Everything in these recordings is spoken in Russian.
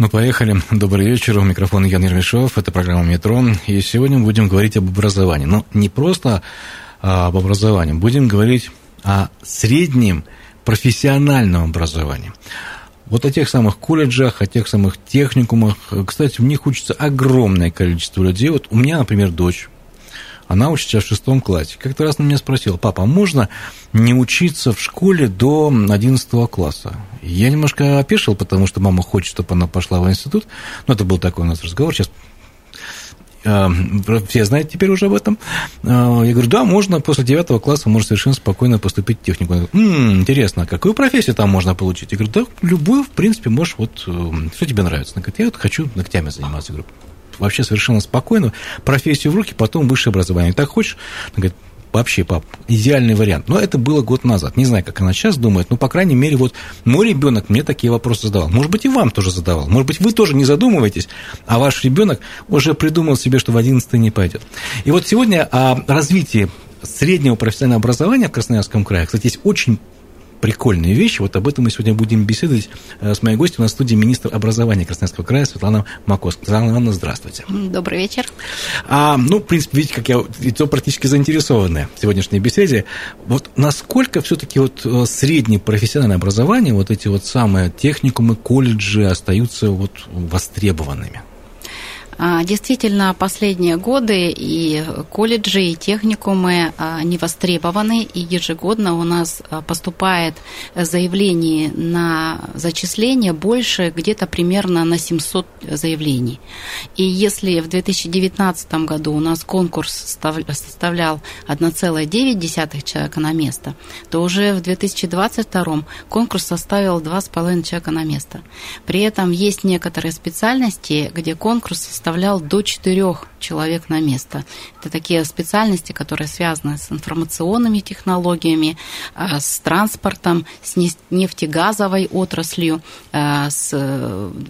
Ну, поехали. Добрый вечер. У микрофона Ян Ермешов. Это программа «Метро». И сегодня мы будем говорить об образовании. Но не просто а, об образовании. Будем говорить о среднем профессиональном образовании. Вот о тех самых колледжах, о тех самых техникумах. Кстати, в них учится огромное количество людей. Вот у меня, например, дочь она учится в шестом классе. Как-то раз она меня спросила, папа, а можно не учиться в школе до 11 класса? Я немножко опешил, потому что мама хочет, чтобы она пошла в институт. Ну, это был такой у нас разговор. Сейчас э, все знают теперь уже об этом. Э, Я говорю, да, можно после 9 класса можно совершенно спокойно поступить в технику. Она говорит, «М, интересно, какую профессию там можно получить? Я говорю, да, любую, в принципе, можешь, вот, э, что тебе нравится? Она говорит, я вот хочу ногтями заниматься. Я говорю, вообще совершенно спокойно, профессию в руки, потом высшее образование. Так хочешь? Она говорит, вообще, пап, идеальный вариант. Но это было год назад. Не знаю, как она сейчас думает, но, по крайней мере, вот мой ребенок мне такие вопросы задавал. Может быть, и вам тоже задавал. Может быть, вы тоже не задумываетесь, а ваш ребенок уже придумал себе, что в 11 не пойдет. И вот сегодня о развитии среднего профессионального образования в Красноярском крае, кстати, есть очень прикольные вещи. Вот об этом мы сегодня будем беседовать э, с моей гостью. У нас в студии министр образования Красноярского края Светлана Маковская. Светлана Ивановна, здравствуйте. Добрый вечер. А, ну, в принципе, видите, как я лицо практически заинтересованное в сегодняшней беседе. Вот насколько все-таки вот э, среднее профессиональное образование, вот эти вот самые техникумы, колледжи остаются вот востребованными? А, Действительно, последние годы и колледжи, и техникумы а, не востребованы, и ежегодно у нас а, поступает заявлений на зачисление больше где-то примерно на 700 заявлений. И если в 2019 году у нас конкурс составлял 1,9 человека на место, то уже в 2022 конкурс составил 2,5 человека на место. При этом есть некоторые специальности, где конкурс составлял до 4 человек на место. Это такие специальности, которые связаны с информационными технологиями, а, с транспортом, с нефтегазовой отраслью, а, с,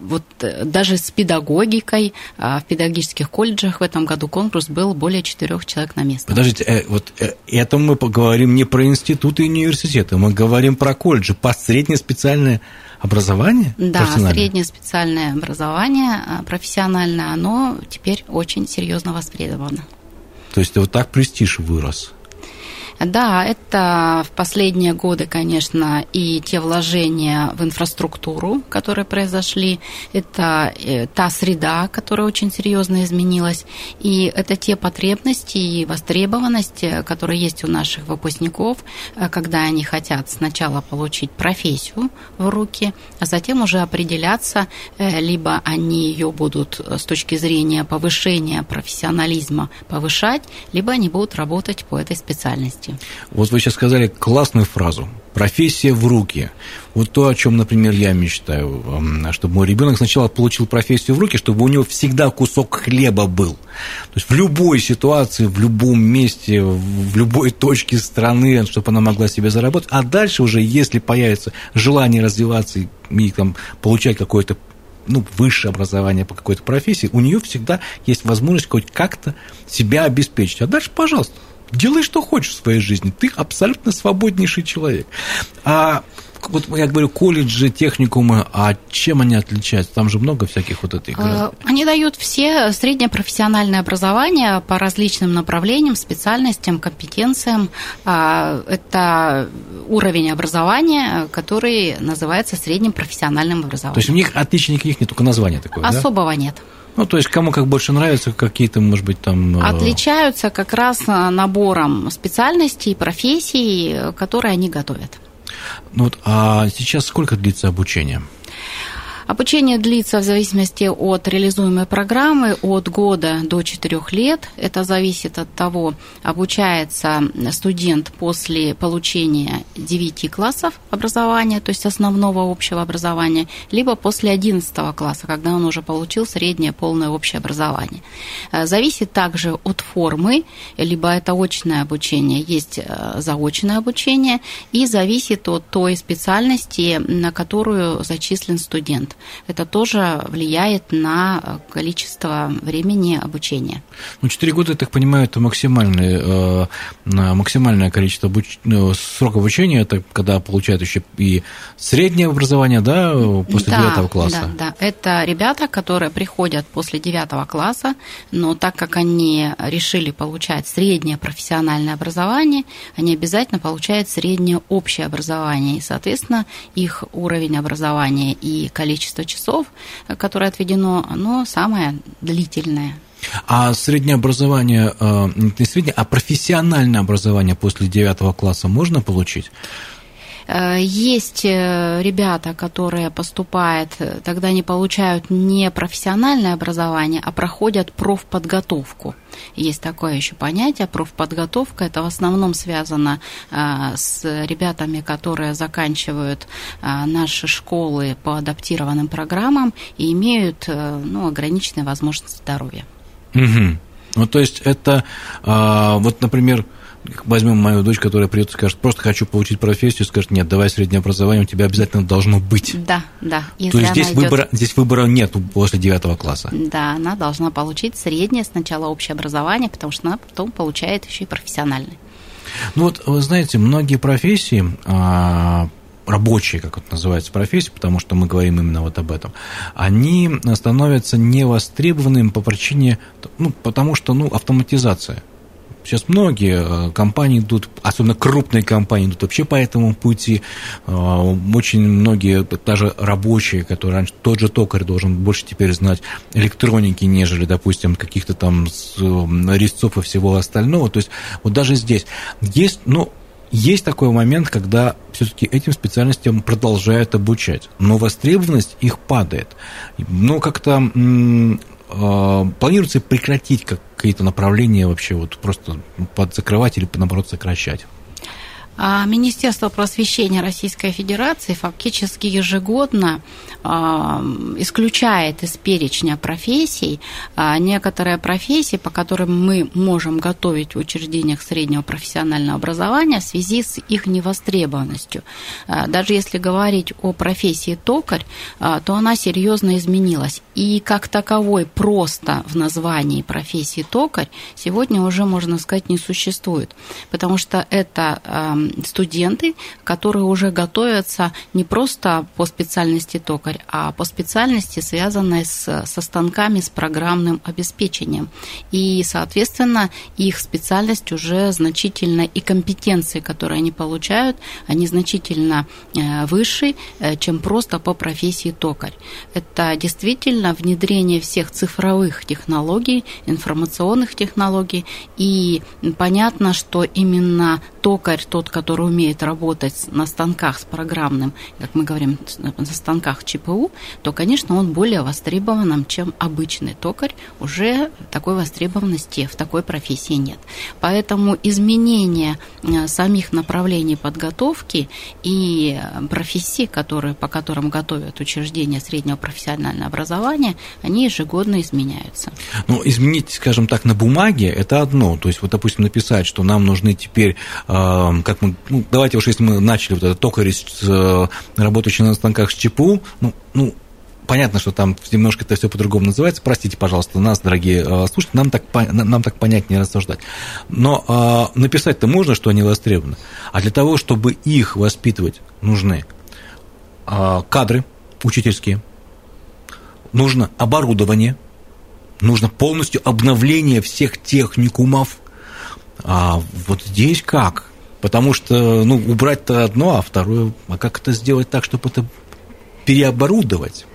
вот, даже с педагогикой. А, в педагогических колледжах в этом году конкурс был более четырех человек на место. Подождите, э, вот э, это мы поговорим не про институты и университеты, мы говорим про колледжи, по среднее специальное образование? Да, среднее специальное образование профессиональное, оно теперь очень серьезно востребовано. То есть вот так престиж вырос? Да, это в последние годы, конечно, и те вложения в инфраструктуру, которые произошли, это э, та среда, которая очень серьезно изменилась, и это те потребности и востребованность, которые есть у наших выпускников, э, когда они хотят сначала получить профессию в руки, а затем уже определяться, э, либо они ее будут с точки зрения повышения профессионализма повышать, либо они будут работать по этой специальности профессии. Вот вы сейчас сказали классную фразу профессия в руки. Вот то, о чем, например, я мечтаю, чтобы мой ребенок сначала получил профессию в руки, чтобы у него всегда кусок хлеба был. То есть в любой ситуации, в любом месте, в любой точке страны, чтобы она могла себе заработать. А дальше уже, если появится желание развиваться и там, получать какое-то ну, высшее образование по какой-то профессии, у нее всегда есть возможность хоть как-то себя обеспечить. А дальше, пожалуйста, делай, что хочешь в своей жизни. Ты абсолютно свободнейший человек. А вот я говорю, колледжи, техникумы, а чем они отличаются? Там же много всяких вот этих... А, они дают все среднее профессиональное образование по различным направлениям, специальностям, компетенциям. А, это уровень образования, который называется средним профессиональным образованием. То есть у них отличий никаких нет, только название такое, Особого да? нет. Ну, то есть кому как больше нравится, какие-то, может быть, там... Э, Отличаются как раз э, набором специальностей, профессий, которые они готовят. Ну вот, а сейчас сколько длится обучение? Обучение длится в зависимости от реализуемой программы от года до 4 лет. Это зависит от того, обучается студент после получения 9 классов образования, то есть основного общего образования, либо после 11 класса, когда он уже получил среднее полное общее образование. Э, зависит также от формы, либо это очное обучение, есть э, заочное обучение, и зависит от той специальности, на которую зачислен студент. Это тоже влияет на количество времени обучения. Ну, 4 года, я так понимаю, это максимальное, э, максимальное количество обуч... Ну, срок обучения, это когда получают еще и среднее образование, да, после да, 9 класса? Да, да, это ребята, которые приходят после 9 класса, но так как они решили получать среднее профессиональное образование, они обязательно получают среднее общее образование, и, соответственно, их уровень образования и количество часов, которое отведено, оно самое длительное. А среднее образование, э, не среднее, а профессиональное образование после девятого класса можно получить? Э, есть э, ребята, которые поступают, тогда они получают не профессиональное образование, а проходят профподготовку. Есть такое еще понятие, профподготовка. Это в основном связано э, с ребятами, которые заканчивают наши школы по адаптированным программам и имеют ну, ограниченные возможности здоровья. Угу. Ну, то есть это, вот, например, возьмем мою дочь, которая придет и скажет, просто хочу получить профессию, скажет, нет, давай среднее образование, у тебя обязательно должно быть. Да, да. Если То есть здесь, идет... выбора, здесь выбора нет после девятого класса. Да, она должна получить среднее сначала общее образование, потому что она потом получает еще и профессиональное. Ну вот, вы знаете, многие профессии, а, рабочие, как это называется, профессии, потому что мы говорим именно вот об этом, они становятся невостребованными по причине, ну, потому что, ну, автоматизация. Сейчас многие э, компании идут, особенно крупные компании, идут вообще по этому пути. Э, очень многие, даже рабочие, которые раньше, тот же токарь должен больше теперь знать электроники, нежели, допустим, каких-то там э, резцов и всего остального. То есть вот даже здесь есть, ну, есть такой момент, когда все-таки этим специальностям продолжают обучать, но востребованность их падает. Но как-то а, планируется прекратить какие-то направления вообще, вот просто подзакрывать или, наоборот, сокращать? А Министерство просвещения Российской Федерации фактически ежегодно а, исключает из перечня профессий а, некоторые профессии, по которым мы можем готовить в учреждениях среднего профессионального образования в связи с их невостребованностью. Даже если говорить о профессии токарь, то она серьезно изменилась. И как таковой просто в названии профессии токарь сегодня уже, можно сказать, не существует, потому что это студенты, которые уже готовятся не просто по специальности токарь, а по специальности, связанной с, со станками, с программным обеспечением. И, соответственно, их специальность уже значительно, и компетенции, которые они получают, они значительно э, выше, э, чем просто по профессии токарь. Это действительно внедрение всех цифровых технологий, информационных технологий, и понятно, что именно токарь, тот, который умеет работать на станках с программным, как мы говорим, на станках ЧПУ, то, конечно, он более востребованным, чем обычный токарь. Уже такой востребованности в такой профессии нет. Поэтому изменение э, самих направлений подготовки и профессий, которые, по которым готовят учреждения среднего профессионального образования, они ежегодно изменяются. Ну, изменить, скажем так, на бумаге – это одно. То есть, вот, допустим, написать, что нам нужны теперь, э, как мы ну, давайте уж если мы начали вот это токарь, э, работающий на станках с ЧПУ, ну, ну, понятно, что там немножко это все по-другому называется. Простите, пожалуйста, нас, дорогие э, слушатели, нам так, нам так понять, не рассуждать. Но э, написать-то можно, что они востребованы. А для того, чтобы их воспитывать, нужны э, кадры учительские, нужно оборудование, нужно полностью обновление всех техникумов. А вот здесь как? Потому что, ну, убрать-то одно, а второе, а как это сделать так, чтобы это переоборудовать?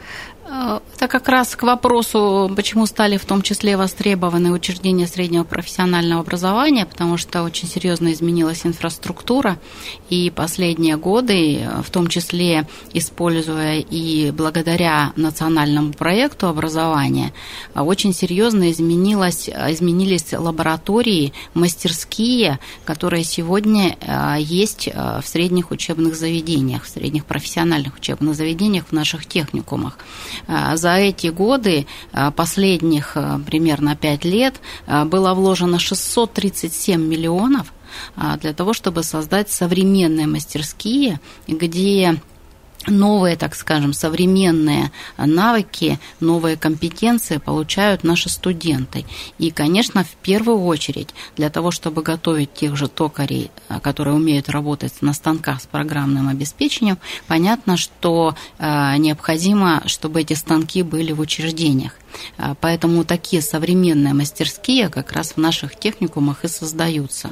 Э, Это как раз к вопросу, почему стали в том числе востребованы учреждения среднего профессионального образования, потому что очень серьезно изменилась инфраструктура, и последние годы, в том числе используя и благодаря национальному проекту образования, очень серьезно изменилось, изменились лаборатории, мастерские, которые сегодня э, есть э, в средних учебных заведениях, в средних профессиональных учебных заведениях, в наших техникумах. э, за эти годы, э, последних э, примерно 5 лет, было вложено 637 миллионов для того, чтобы создать современные мастерские, где новые, так скажем, современные навыки, новые компетенции получают наши студенты. И, конечно, в первую очередь для того, чтобы готовить тех же токарей, которые умеют работать на станках с программным обеспечением, понятно, что э, необходимо, чтобы эти станки были в учреждениях. Э, поэтому такие современные мастерские как раз в наших техникумах и создаются.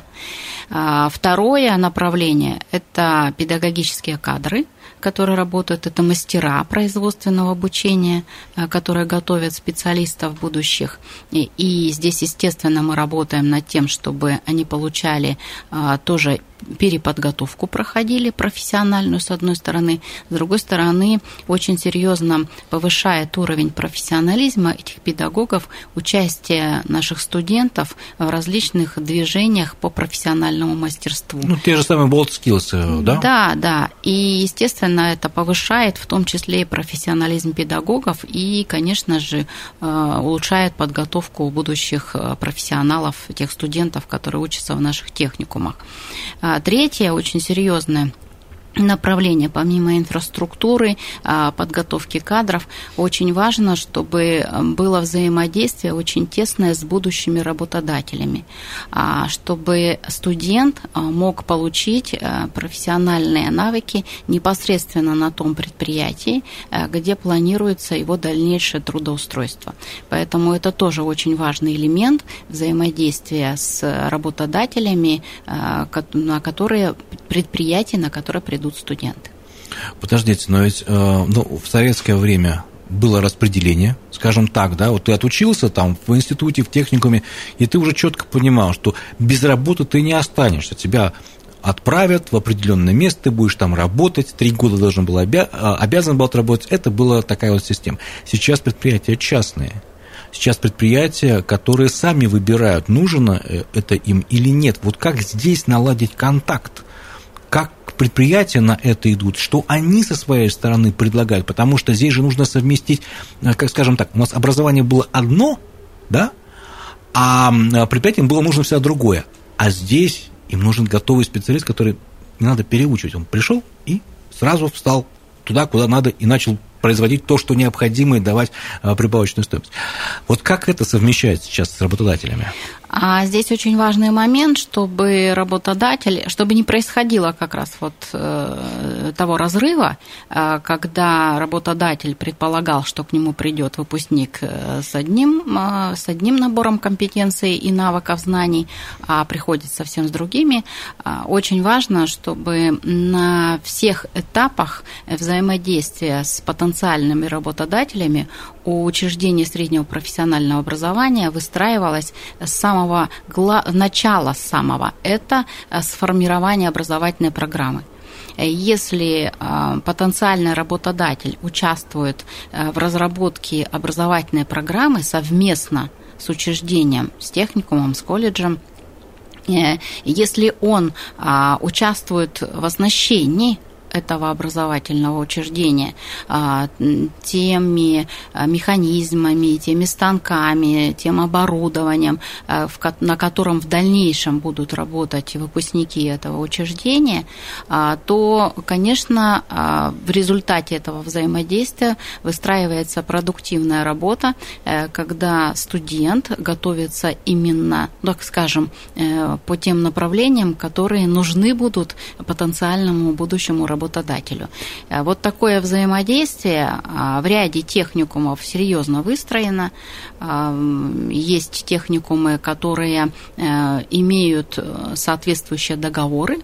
Э, второе направление – это педагогические кадры – которые работают, это мастера производственного обучения, э, которые готовят специалистов будущих. И, здесь, естественно, мы работаем над тем, чтобы они получали а, тоже переподготовку проходили профессиональную, с одной стороны, с другой стороны, очень серьезно повышает уровень профессионализма этих педагогов, участие наших студентов в различных движениях по профессиональному мастерству. Ну, те же самые Bolt Skills, э, да? Да, да. И, естественно, это повышает в том числе и профессионализм педагогов и, конечно же, э, улучшает подготовку будущих э, профессионалов, тех студентов, которые учатся в наших техникумах. А третье, очень серьезное направление, помимо инфраструктуры, а, подготовки кадров, очень важно, чтобы было взаимодействие очень тесное с будущими работодателями, а, чтобы студент а, мог получить профессиональные навыки непосредственно на том предприятии, где планируется его дальнейшее трудоустройство. Поэтому это тоже очень важный элемент взаимодействия с работодателями, на которые предприятия, на которые придут идут студенты. Подождите, но ведь э, ну, в советское время было распределение, скажем так, да, вот ты отучился там в институте, в техникуме, и ты уже четко понимал, что без работы ты не останешься, тебя отправят в определенное место, ты будешь там работать, три года должен был обя- а, обязан был отработать, это была такая вот система. Сейчас предприятия частные, сейчас предприятия, которые сами выбирают, нужно э, это им или нет. Вот как здесь наладить контакт? как предприятия на это идут, что они со своей стороны предлагают, потому что здесь же нужно совместить, э, как скажем так, у нас образование было одно, да, а предприятиям было нужно все другое. А здесь им нужен готовый специалист, который не надо переучивать. Он пришел и сразу встал туда, куда надо, и начал производить то, что необходимо, и давать э, прибавочную стоимость. Вот как это совмещается сейчас с работодателями? А здесь очень важный момент, чтобы работодатель, чтобы не происходило как раз вот э, того разрыва, э, когда работодатель предполагал, что к нему придет выпускник э, с одним, с одним набором компетенций и навыков знаний, а приходит совсем с другими. Очень важно, чтобы на всех этапах взаимодействия с потенциальными работодателями у учреждений среднего профессионального образования выстраивалась с самого начала самого. Это э, сформирование образовательной программы. Э, если э, потенциальный работодатель участвует в разработке образовательной программы совместно с учреждением, с техникумом, с колледжем, если он а, участвует в оснащении этого образовательного учреждения а, теми а, механизмами, теми станками, тем оборудованием, а, на котором в дальнейшем будут работать выпускники этого учреждения, то, конечно, в результате этого взаимодействия выстраивается продуктивная работа, э, когда студент готовится именно, так скажем, э, по тем направлениям, которые нужны будут потенциальному будущему работодателю работодателю. Э, вот такое взаимодействие а, в ряде техникумов серьезно выстроено. А, есть техникумы, которые э, имеют э, соответствующие договоры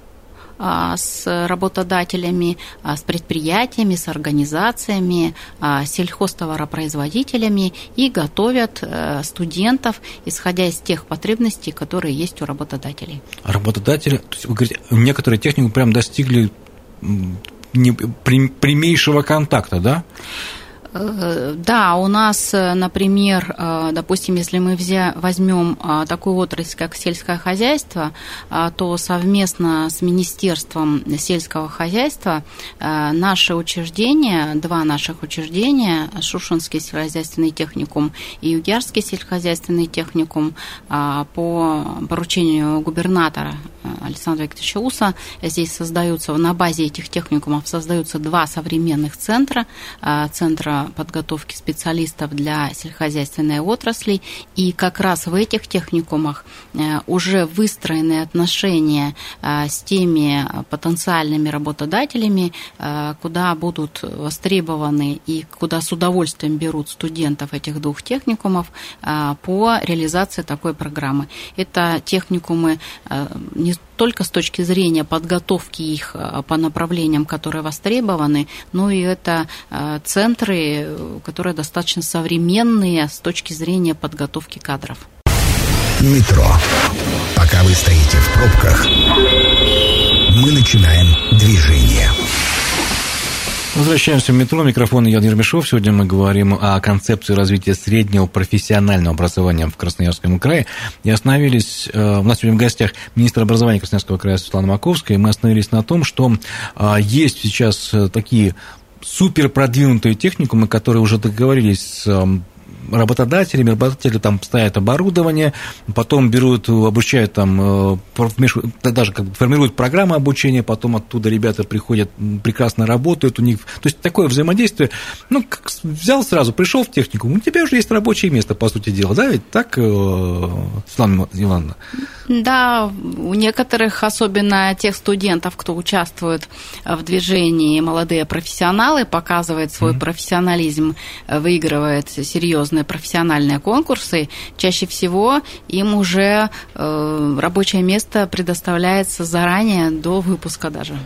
с работодателями, с предприятиями, с организациями, сельхозтоваропроизводителями и готовят студентов, исходя из тех потребностей, которые есть у работодателей. Работодатели, то есть вы говорите, некоторые технику прям достигли прямейшего контакта, да? Э, да, у нас, э, например, э, допустим, если мы взя, возьмем такую отрасль, как сельское хозяйство, то совместно с Министерством сельского хозяйства наши учреждения, два наших учреждения, Шушинский сельскохозяйственный техникум и Югярский сельскохозяйственный техникум, по поручению губернатора Александра Викторовича Уса, здесь создаются, на базе этих техникумов создаются два современных центра, центра подготовки специалистов для сельскохозяйственной отрасли. И как раз в этих техникумах э, уже выстроены отношения э, с теми потенциальными работодателями, э, куда будут востребованы и куда с удовольствием берут студентов этих двух техникумов по реализации такой программы. Это техникумы не только с точки зрения подготовки их по направлениям, которые востребованы, но и это центры которые достаточно современные с точки зрения подготовки кадров. Метро. Пока вы стоите в пробках, мы начинаем движение. Возвращаемся в метро. Микрофон Ян Ермешов. Сегодня мы говорим о концепции развития среднего профессионального образования в Красноярском крае. И остановились... Э, у нас сегодня в гостях министр образования Красноярского края Светлана Маковская. И мы остановились на том, что э, есть сейчас э, такие супер продвинутые техникумы, которые уже договорились с эм, работодателями, работодатели там ставят оборудование, потом берут, обучают там, э, даже как бы формируют программы обучения, потом оттуда ребята приходят, прекрасно работают у них. То есть такое взаимодействие, ну, как взял сразу, пришел в технику, у тебя уже есть рабочее место, по сути дела, да, ведь так, э, Светлана Ивановна? Да, у некоторых, особенно тех студентов, кто участвует в движении «Молодые профессионалы», показывает свой mm-hmm. профессионализм, выигрывает серьезные серьезные профессиональные конкурсы, чаще всего им уже э, рабочее место предоставляется заранее, до выпуска даже.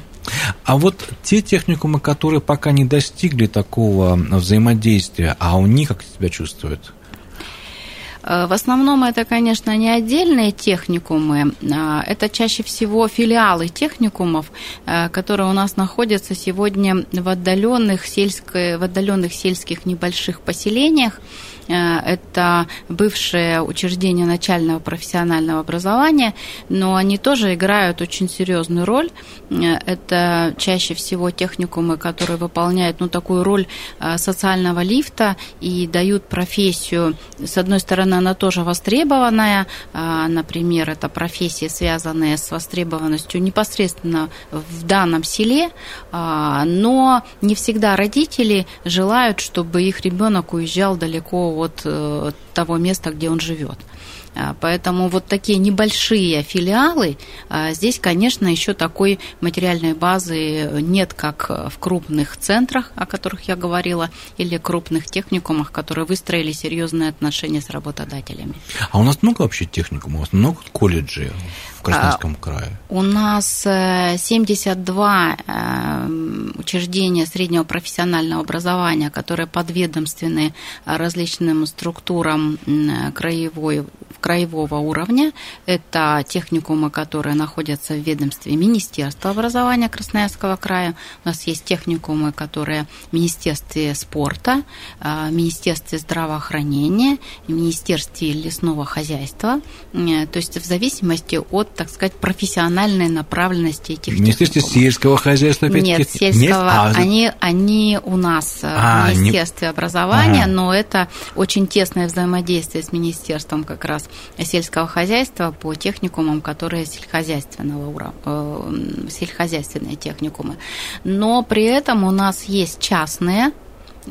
А вот те техникумы, которые пока не достигли такого взаимодействия, а у них как себя чувствуют? Э, в основном это, конечно, не отдельные техникумы, а это чаще всего филиалы техникумов, э, которые у нас находятся сегодня в отдаленных, сельско, в отдаленных сельских небольших поселениях, это бывшее учреждение начального профессионального образования, но они тоже играют очень серьезную роль. Э, это чаще всего техникумы, которые выполняют ну, такую роль э, социального лифта и дают профессию. С одной стороны, она тоже востребованная, например, это профессии, связанные с востребованностью непосредственно в данном селе, но не всегда родители желают, чтобы их ребенок уезжал далеко от э, того места, где он живет. А, поэтому вот такие небольшие филиалы, а, здесь, конечно, еще такой материальной базы нет, как в крупных центрах, о которых я говорила, или крупных техникумах, которые выстроили серьезные отношения с работодателями. А у нас много вообще техникумов, у нас много колледжей? в Краснодарском а, крае? У нас 72 э, э, учреждения среднего профессионального образования, которые подведомственны различным структурам краевой, краевого уровня. Это техникумы, которые находятся в ведомстве Министерства образования Красноярского края. У нас есть техникумы, которые в Министерстве спорта, э, в Министерстве здравоохранения, в Министерстве лесного хозяйства. То есть в зависимости от так сказать, профессиональной направленности этих Министерство сельского хозяйства? Нет, сельского. Нет? А, они, они у нас а, в Министерстве не... образования, ага. но это очень тесное взаимодействие с Министерством как раз сельского хозяйства по техникумам, которые сельскохозяйственного уровня, э, сельскохозяйственные техникумы. Но при этом у нас есть частные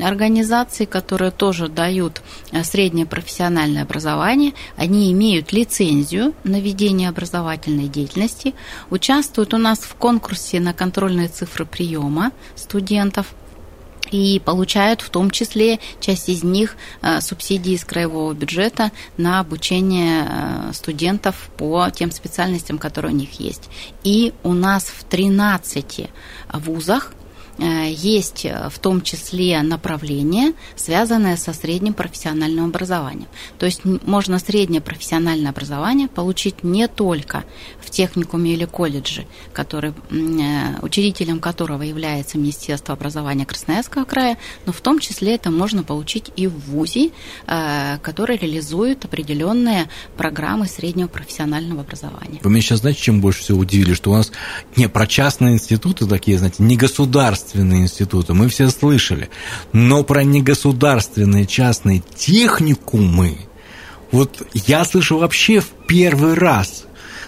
организаций, которые тоже дают э, среднее профессиональное образование. Они имеют лицензию на ведение образовательной деятельности, участвуют у нас в конкурсе на контрольные цифры приема студентов и получают в том числе часть из них э, субсидии из краевого бюджета на обучение э, студентов по тем специальностям, которые у них есть. И у нас в 13 вузах есть э, в том числе направление, связанное со средним профессиональным образованием. То есть можно среднее профессиональное образование получить не только в техникуме или колледже, который, э, учредителем которого является Министерство образования Красноярского края, но в том числе это можно получить и в ВУЗе, который реализует определенные программы среднего профессионального образования. Вы меня сейчас знаете, чем больше всего удивили? Что у нас не про частные институты такие, знаете, не государственные, государственные институты мы все слышали, но про негосударственные частные техникумы вот я слышу вообще в первый раз.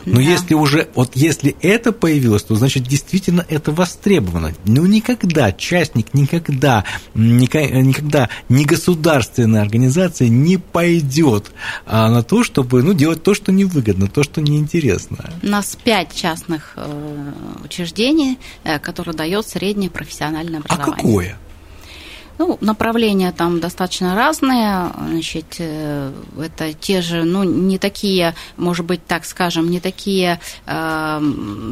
Но да. если уже, вот если это появилось, то значит действительно это востребовано. Ну никогда частник, никогда, никогда не государственная организация не пойдет а, на то, чтобы ну, делать то, что невыгодно, то, что неинтересно. У нас пять частных э, учреждений, э, которые дает среднее профессиональное а образование. А какое? Ну, направления там достаточно разные. Значит, э, это те же, ну, не такие, может быть, так скажем, не такие э,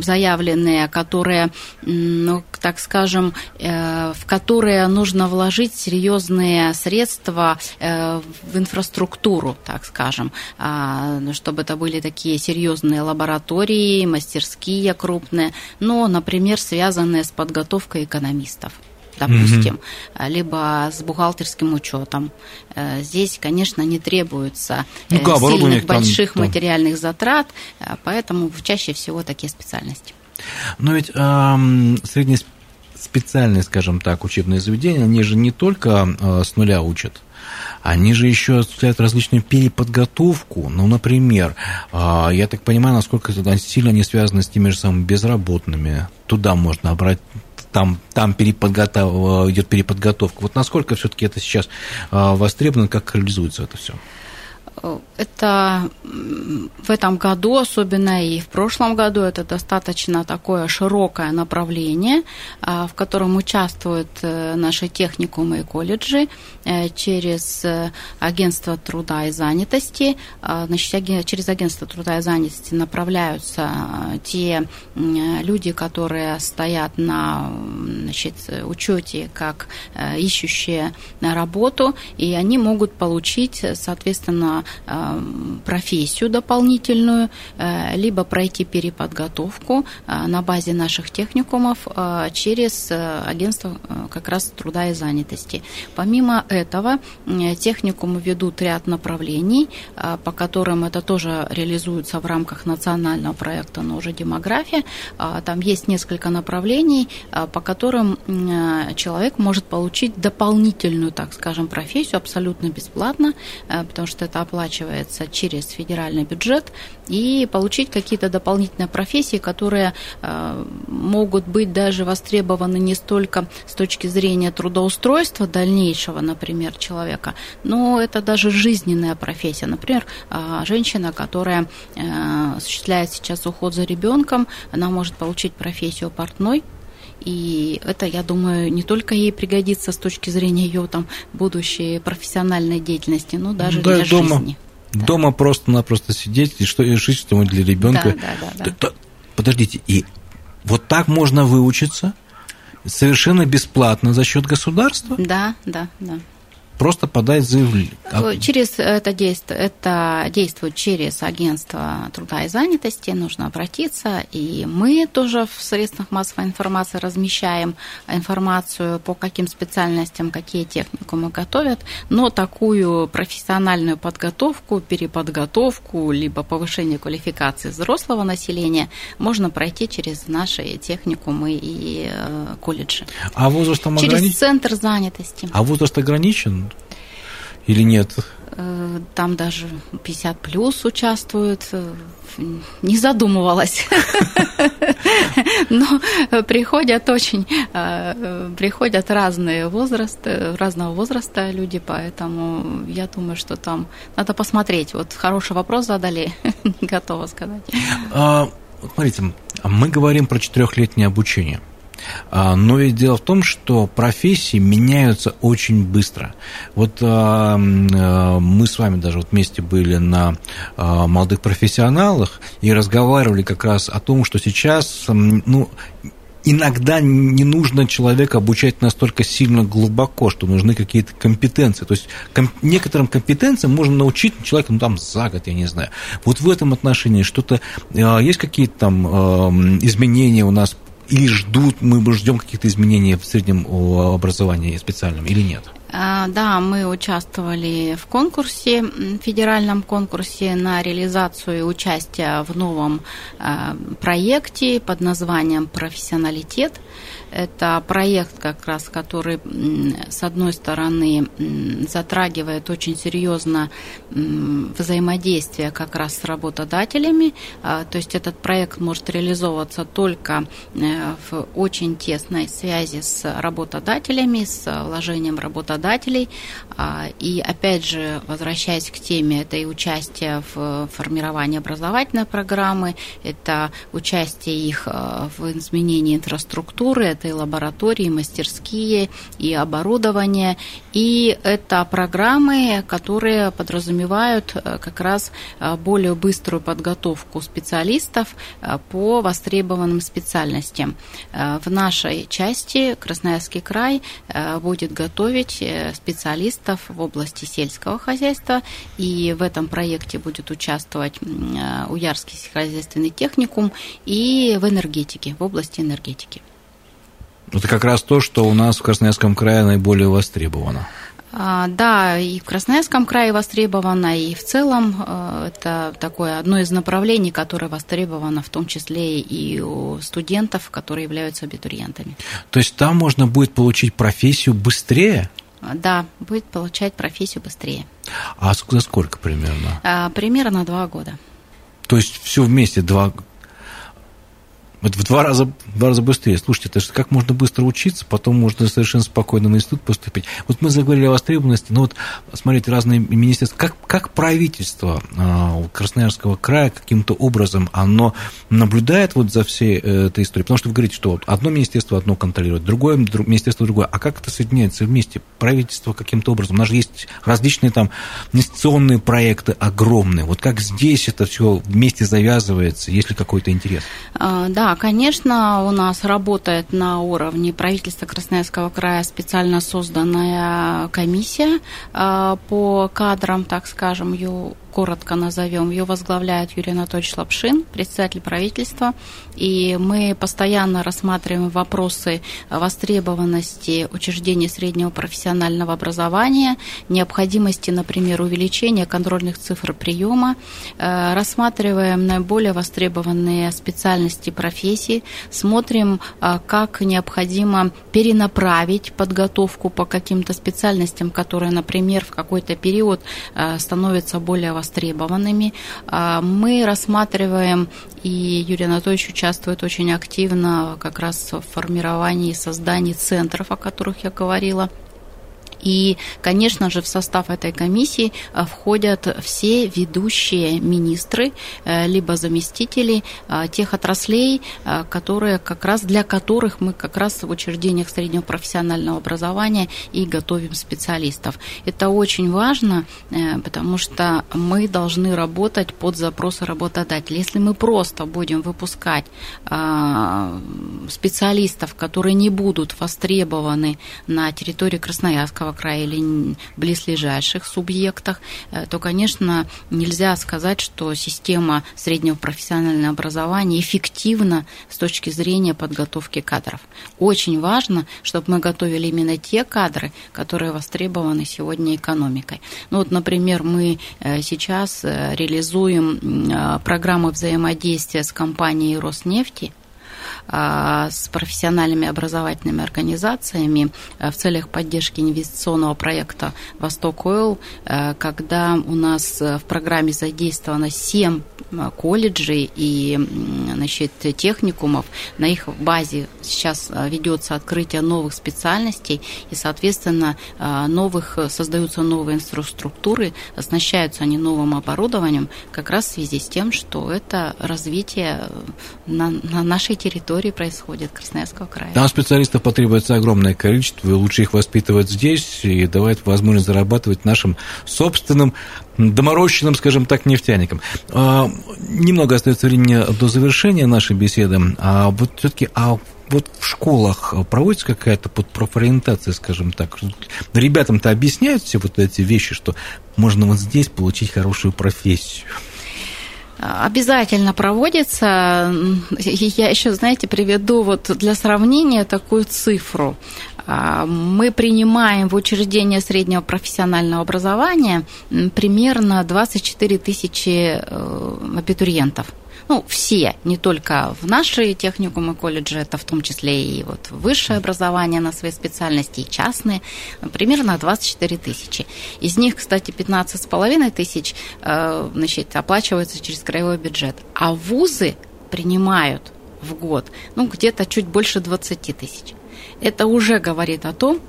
заявленные, которые, ну, так скажем, э, в которые нужно вложить серьезные средства э, в инфраструктуру, так скажем, э, чтобы это были такие серьезные лаборатории, мастерские крупные, но, например, связанные с подготовкой экономистов допустим, mm-hmm. либо с бухгалтерским учетом. Э, здесь, конечно, не требуется ну, э, сильных больших там, материальных затрат, э, поэтому чаще всего такие специальности. Но ведь эм, средние специальные, скажем так, учебные заведения, они же не только э, с нуля учат, они же еще осуществляют различную переподготовку. Ну, например, э, я так понимаю, насколько сильно они связаны с теми же самыми безработными. Туда можно обратить там, там переподготов... идет переподготовка. Вот насколько все-таки это сейчас а, востребовано, как реализуется это все? Это в этом году, особенно и в прошлом году, это достаточно такое широкое направление, а, в котором участвуют э, наши техникумы и колледжи э, через э, агентство труда и занятости. А, значит, через агентство труда и занятости направляются те люди, которые стоят на значит, учете как ищущие работу, и они могут получить, соответственно, Э, профессию дополнительную, э, либо пройти переподготовку э, на базе наших техникумов через агентство как раз труда и занятости. Помимо этого, техникумы ведут ряд направлений, по которым это тоже реализуется в рамках национального проекта «Но уже демография». Там есть несколько направлений, по которым человек может получить дополнительную, так скажем, профессию абсолютно бесплатно, потому что это оплачивается через федеральный бюджет, и получить какие-то дополнительные профессии, которые э, могут быть даже востребованы не столько с точки зрения трудоустройства дальнейшего, например, человека, но это даже жизненная профессия. Например, э, женщина, которая э, осуществляет сейчас уход за ребенком, она может получить профессию портной, и это, я думаю, не только ей пригодится с точки зрения ее там будущей профессиональной деятельности, но даже да, для дома, жизни. Да. Дома просто-напросто сидеть и что решить, что мы для ребенка. Да, да, да, да. Подождите, и вот так можно выучиться совершенно бесплатно за счет государства? Да, да, да просто подать заявление. Э, через это действие, это действует через агентство труда и занятости, нужно обратиться, и мы тоже в средствах массовой информации размещаем информацию по каким специальностям, какие техникумы готовят, но такую профессиональную подготовку, переподготовку, либо повышение квалификации взрослого населения можно пройти через наши техникумы и э, колледжи. А возраст там Через ограничен? центр занятости. А возраст ограничен? Или нет? Э, там даже 50 плюс участвуют. Э, не задумывалась. Но приходят очень, э, приходят разные возрасты, разного возраста люди, поэтому я думаю, что там надо посмотреть. Вот хороший вопрос задали, готова сказать. А, смотрите, мы говорим про четырехлетнее обучение. А, но ведь дело в том, что профессии меняются очень быстро. Вот а, мы с вами даже вот вместе были на молодых профессионалах и разговаривали как раз о том, что сейчас ну, иногда не нужно человека обучать настолько сильно глубоко, что нужны какие-то компетенции. То есть ком- некоторым компетенциям можно научить человека ну, там, за год, я не знаю. Вот в этом отношении что-то э, есть какие-то там э, изменения у нас или ждут, мы ждем каких-то изменений в среднем образовании специальном или нет? А, да, мы участвовали в конкурсе, федеральном конкурсе на реализацию и участие в новом а, проекте под названием «Профессионалитет». Это проект как раз, который, с одной стороны, затрагивает очень серьезно взаимодействие как раз с работодателями. А, то есть этот проект может реализовываться только э, в очень тесной связи с работодателями, с вложением работодателей. А, и опять же, возвращаясь к теме, это и участие в формировании образовательной программы, это участие их э, в изменении инфраструктуры, это и лаборатории, и мастерские, и оборудование. И это программы, которые подразумевают э, как раз более быструю подготовку специалистов по востребованным специальностям. В нашей части Красноярский край будет готовить специалистов в области сельского хозяйства, и в этом проекте будет участвовать Уярский сельскохозяйственный техникум и в энергетике, в области энергетики. Это как раз то, что у нас в Красноярском крае наиболее востребовано. А, да, и в Красноярском крае востребовано, и в целом э, это такое одно из направлений, которое востребовано в том числе и у студентов, которые являются абитуриентами. То есть там можно будет получить профессию быстрее? Да, будет получать профессию быстрее. А за сколько примерно? А, примерно два года. То есть все вместе два это в два раза, в два раза быстрее. Слушайте, это же как можно быстро учиться, потом можно совершенно спокойно на институт поступить. Вот мы заговорили о востребованности, но вот смотрите, разные министерства. Как, как правительство а, Красноярского края каким-то образом оно наблюдает вот за всей э, этой историей? Потому что вы говорите, что одно министерство одно контролирует, другое министерство другое. А как это соединяется вместе? Правительство каким-то образом? У нас же есть различные там инвестиционные проекты огромные. Вот как здесь это все вместе завязывается, есть ли какой-то интерес? А, да, конечно, у нас работает на уровне правительства Красноярского края специально созданная комиссия а, по кадрам, так скажем, коротко назовем. Ее возглавляет Юрий Анатольевич Лапшин, председатель правительства. И мы постоянно рассматриваем вопросы востребованности учреждений среднего профессионального образования, необходимости, например, увеличения контрольных цифр приема, э, рассматриваем наиболее востребованные специальности профессии, смотрим, э, как необходимо перенаправить подготовку по каким-то специальностям, которые, например, в какой-то период э, становятся более востребованными. А, мы рассматриваем, и Юрий Анатольевич участвует очень активно как раз в формировании и создании центров, о которых я говорила, и, конечно же, в состав этой комиссии э, входят все ведущие министры, э, либо заместители э, тех отраслей, которые как раз для которых мы как раз в учреждениях среднего профессионального образования и готовим специалистов. Это очень важно, потому что мы должны работать под запросы работодателя. Если мы просто будем выпускать специалистов, которые не будут востребованы на территории Красноярского края или близлежащих субъектах, э, то, конечно, нельзя сказать, что система среднего профессионального образования эффективна с точки зрения подготовки кадров. Очень важно, чтобы мы готовили именно те кадры, которые востребованы сегодня экономикой. Ну вот, например, мы э, сейчас э, реализуем программы взаимодействия с компанией Роснефти, с профессиональными образовательными организациями а, в целях поддержки инвестиционного проекта «Восток Ойл», а, когда у нас в программе задействовано 7 колледжей и значит, техникумов. На их базе сейчас ведется открытие новых специальностей, и, соответственно, новых, создаются новые инфраструктуры, оснащаются они новым оборудованием, как раз в связи с тем, что это развитие на, на нашей территории происходит, Красноярского края. Там специалистов потребуется огромное количество, и лучше их воспитывать здесь и давать возможность зарабатывать нашим собственным доморощенным, скажем так, нефтяникам. А, немного остается времени до завершения нашей беседы. А вот все-таки, а вот в школах проводится какая-то под профориентация, скажем так? Ребятам-то объясняют все вот эти вещи, что можно вот здесь получить хорошую профессию? Обязательно проводится. Я еще, знаете, приведу вот для сравнения такую цифру. А, мы принимаем в учреждение среднего профессионального образования примерно 24 тысячи э, абитуриентов ну, все, не только в наши техникумы, колледжи, это в том числе и вот высшее образование на своей специальности, и частные, примерно 24 тысячи. Из них, кстати, 15 с половиной тысяч э, значит, оплачиваются через краевой бюджет. А вузы принимают в год, ну, где-то чуть больше 20 тысяч. Это уже говорит о том,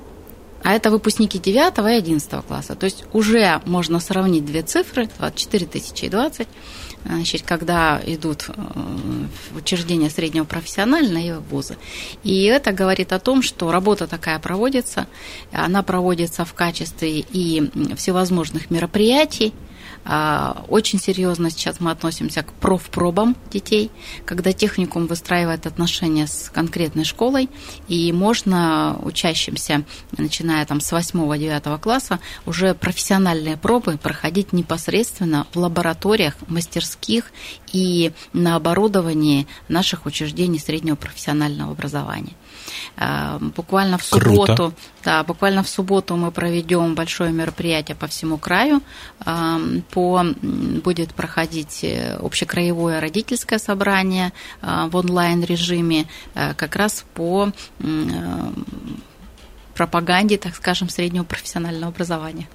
а это выпускники 9 и 11 класса. То есть уже можно сравнить две цифры, 24 тысячи и 20, значит, когда идут э, учреждения среднего профессионального и вузы. И это говорит о том, что работа такая проводится, она проводится в качестве и всевозможных мероприятий, очень серьезно сейчас мы относимся к профпробам детей, когда техникум выстраивает отношения с конкретной школой, и можно учащимся, начиная там с 8-9 класса, уже профессиональные пробы проходить непосредственно в лабораториях, мастерских и на оборудовании наших учреждений среднего профессионального образования. А, буквально в субботу, Круто. да, буквально в субботу мы проведем большое мероприятие по всему краю. По, будет проходить э, общекраевое родительское собрание а, в онлайн-режиме э, как раз по э, пропаганде, так скажем, среднего профессионального образования.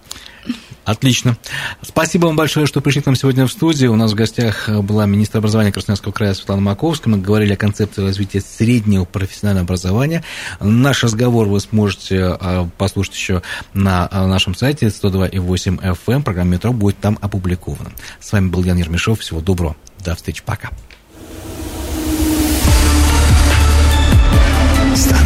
Отлично. Спасибо вам большое, что пришли к нам сегодня в студию. У нас в гостях была министр образования Красноярского края Светлана Маковская. Мы говорили о концепции развития среднего профессионального образования. Наш разговор вы сможете а, послушать еще на а, нашем сайте 102.8 FM. Программа «Метро» будет там опубликована. С вами был Ян Ермешов. Всего доброго. До встречи. Пока.